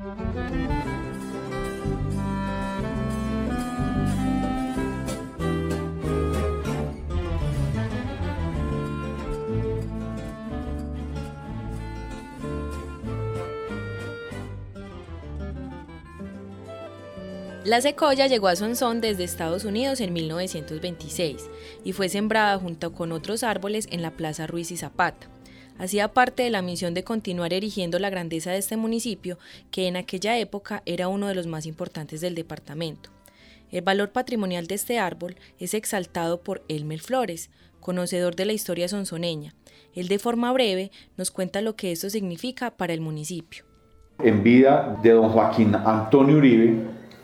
La secoya llegó a Sonsón desde Estados Unidos en 1926 y fue sembrada junto con otros árboles en la Plaza Ruiz y Zapata. Hacía parte de la misión de continuar erigiendo la grandeza de este municipio, que en aquella época era uno de los más importantes del departamento. El valor patrimonial de este árbol es exaltado por Elmer Flores, conocedor de la historia sonsoneña. Él de forma breve nos cuenta lo que esto significa para el municipio. En vida de don Joaquín Antonio Uribe,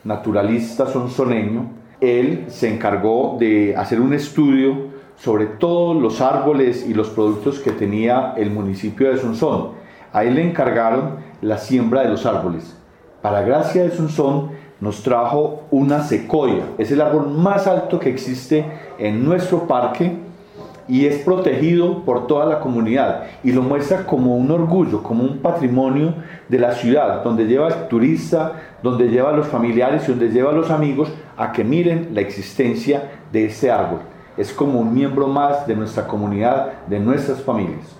naturalista sonsoneño, él se encargó de hacer un estudio sobre todos los árboles y los productos que tenía el municipio de Sonsón. A él le encargaron la siembra de los árboles. Para gracia de Sonsón nos trajo una secoya. Es el árbol más alto que existe en nuestro parque y es protegido por toda la comunidad y lo muestra como un orgullo, como un patrimonio de la ciudad, donde lleva al turista, donde lleva a los familiares y donde lleva a los amigos a que miren la existencia de este árbol. Es como un miembro más de nuestra comunidad, de nuestras familias.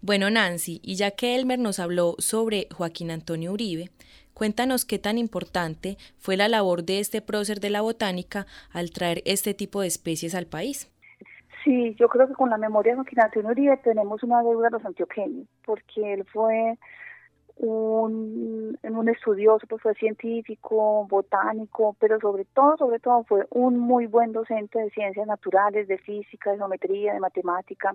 Bueno, Nancy, y ya que Elmer nos habló sobre Joaquín Antonio Uribe, cuéntanos qué tan importante fue la labor de este prócer de la botánica al traer este tipo de especies al país. Sí, yo creo que con la memoria de Joaquín Antonio Uribe tenemos una deuda a los antioqueños, porque él fue un, un estudioso, pues fue científico, botánico, pero sobre todo, sobre todo fue un muy buen docente de ciencias naturales, de física, de geometría, de matemática.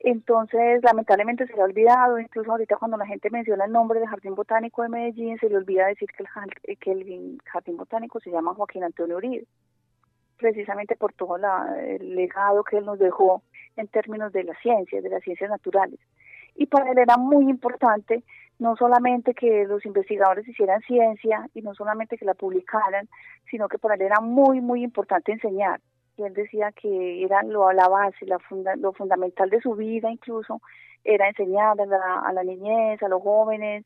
Entonces, lamentablemente se le ha olvidado, incluso ahorita cuando la gente menciona el nombre del Jardín Botánico de Medellín, se le olvida decir que el, que el Jardín Botánico se llama Joaquín Antonio Uribe precisamente por todo el legado que él nos dejó en términos de las ciencias, de las ciencias naturales. Y para él era muy importante no solamente que los investigadores hicieran ciencia y no solamente que la publicaran, sino que para él era muy, muy importante enseñar. Y él decía que era lo, la base, la lo fundamental de su vida incluso, era enseñar a la, a la niñez, a los jóvenes,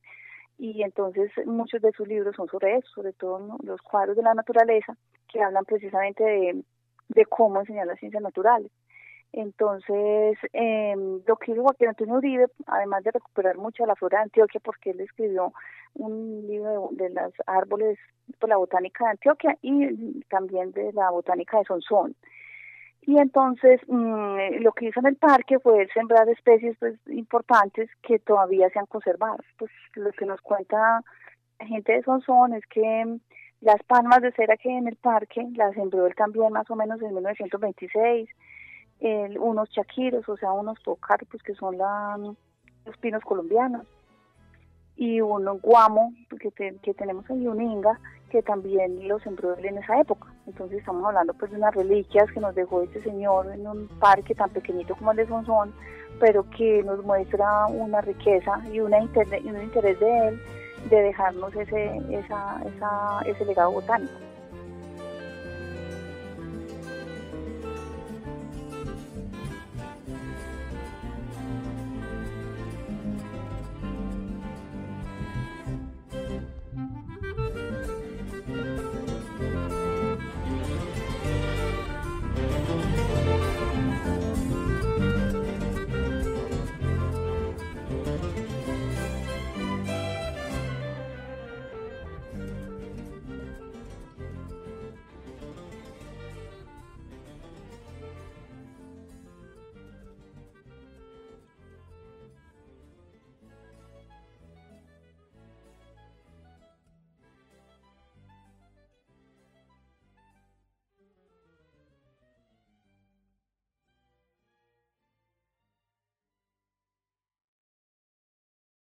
y entonces muchos de sus libros son sobre eso, sobre todo los cuadros de la naturaleza, que hablan precisamente de, de cómo enseñar las ciencias naturales. Entonces, eh, lo que hizo Joaquín Antonio Uribe, además de recuperar mucho la flora de Antioquia, porque él escribió un libro de, los árboles, por la botánica de Antioquia y también de la botánica de Sonsón. Y entonces mm, lo que hizo en el parque fue sembrar especies pues importantes que todavía se han conservado. Pues lo que nos cuenta gente de Sonsón es que las palmas de cera que hay en el parque las sembró él también más o menos en 1926. El, unos chaquiros, o sea, unos tocarpos que son los pinos colombianos. Y un guamo que, que tenemos ahí, un inga, que también lo sembró él en esa época. Entonces estamos hablando pues de unas reliquias que nos dejó este señor en un parque tan pequeñito como el de Sonsón, pero que nos muestra una riqueza y, una un interés de él de dejarnos ese, esa, esa, ese legado botánico.